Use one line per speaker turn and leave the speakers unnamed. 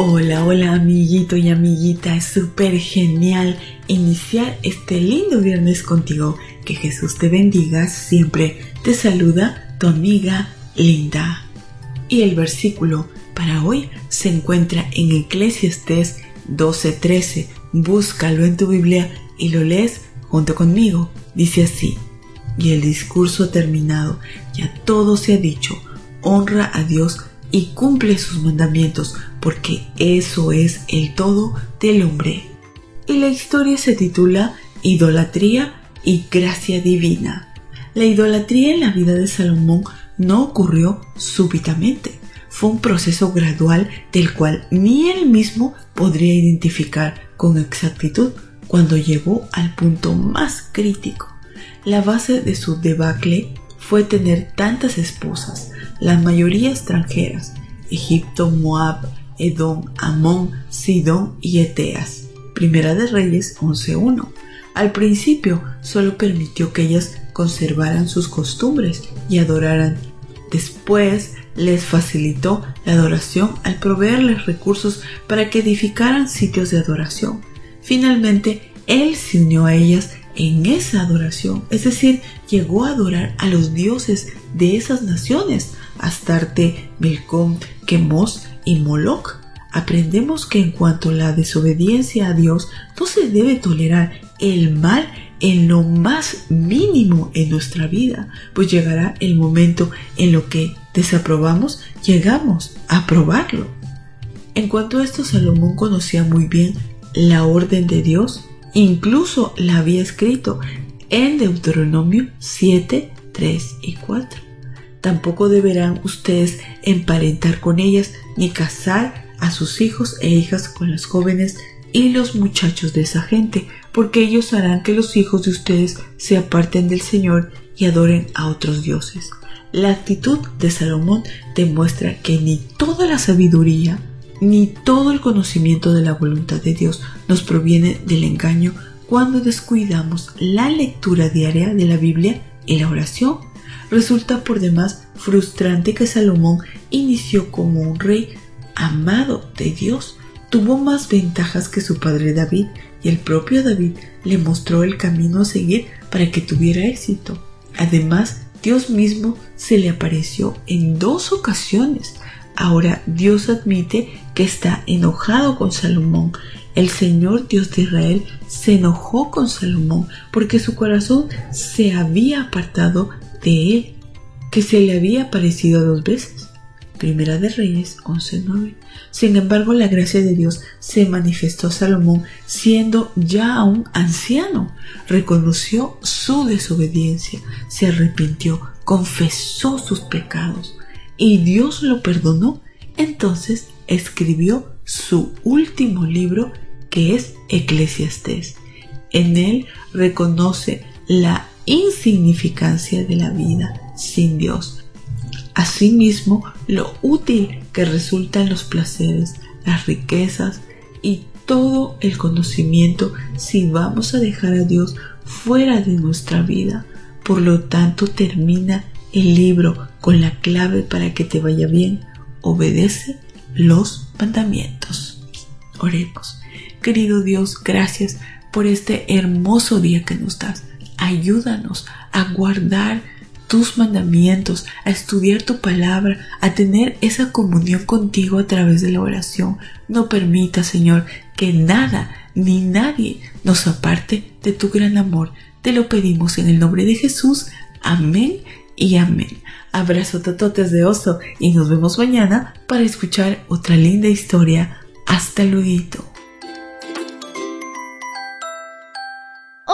Hola, hola amiguito y amiguita, es súper genial iniciar este lindo viernes contigo. Que Jesús te bendiga siempre. Te saluda tu amiga Linda. Y el versículo para hoy se encuentra en Eclesiastes 12:13. Búscalo en tu Biblia y lo lees junto conmigo. Dice así. Y el discurso terminado, ya todo se ha dicho. Honra a Dios y cumple sus mandamientos, porque eso es el todo del hombre. Y la historia se titula Idolatría y Gracia Divina. La idolatría en la vida de Salomón no ocurrió súbitamente, fue un proceso gradual del cual ni él mismo podría identificar con exactitud cuando llegó al punto más crítico. La base de su debacle fue tener tantas esposas, la mayoría extranjeras, Egipto, Moab, Edom, Amón, Sidón y Eteas. Primera de Reyes 11.1. Al principio solo permitió que ellas conservaran sus costumbres y adoraran. Después les facilitó la adoración al proveerles recursos para que edificaran sitios de adoración. Finalmente, Él se unió a ellas en esa adoración, es decir, llegó a adorar a los dioses de esas naciones, Astarte, Milcom, Quemos y Moloch. Aprendemos que en cuanto a la desobediencia a Dios, no se debe tolerar el mal en lo más mínimo en nuestra vida, pues llegará el momento en lo que desaprobamos, llegamos a aprobarlo. En cuanto a esto, Salomón conocía muy bien la orden de Dios, incluso la había escrito en Deuteronomio 7, 3 y 4. Tampoco deberán ustedes emparentar con ellas ni casar a sus hijos e hijas con los jóvenes y los muchachos de esa gente, porque ellos harán que los hijos de ustedes se aparten del Señor y adoren a otros dioses. La actitud de Salomón demuestra que ni toda la sabiduría ni todo el conocimiento de la voluntad de Dios nos proviene del engaño cuando descuidamos la lectura diaria de la Biblia y la oración resulta por demás frustrante que Salomón inició como un rey amado de Dios. Tuvo más ventajas que su padre David y el propio David le mostró el camino a seguir para que tuviera éxito. Además, Dios mismo se le apareció en dos ocasiones. Ahora Dios admite que está enojado con Salomón. El Señor Dios de Israel se enojó con Salomón porque su corazón se había apartado de él, que se le había aparecido dos veces. Primera de Reyes 11.9. Sin embargo, la gracia de Dios se manifestó a Salomón siendo ya un anciano. Reconoció su desobediencia, se arrepintió, confesó sus pecados y Dios lo perdonó. Entonces escribió su último libro que es Eclesiastés. En él reconoce la insignificancia de la vida sin Dios. Asimismo, lo útil que resultan los placeres, las riquezas y todo el conocimiento si vamos a dejar a Dios fuera de nuestra vida. Por lo tanto, termina el libro con la clave para que te vaya bien. Obedece los mandamientos. Oremos. Querido Dios, gracias por este hermoso día que nos das ayúdanos a guardar tus mandamientos, a estudiar tu palabra, a tener esa comunión contigo a través de la oración. No permita, Señor, que nada ni nadie nos aparte de tu gran amor. Te lo pedimos en el nombre de Jesús. Amén y amén. Abrazo tototes de oso y nos vemos mañana para escuchar otra linda historia. Hasta luego.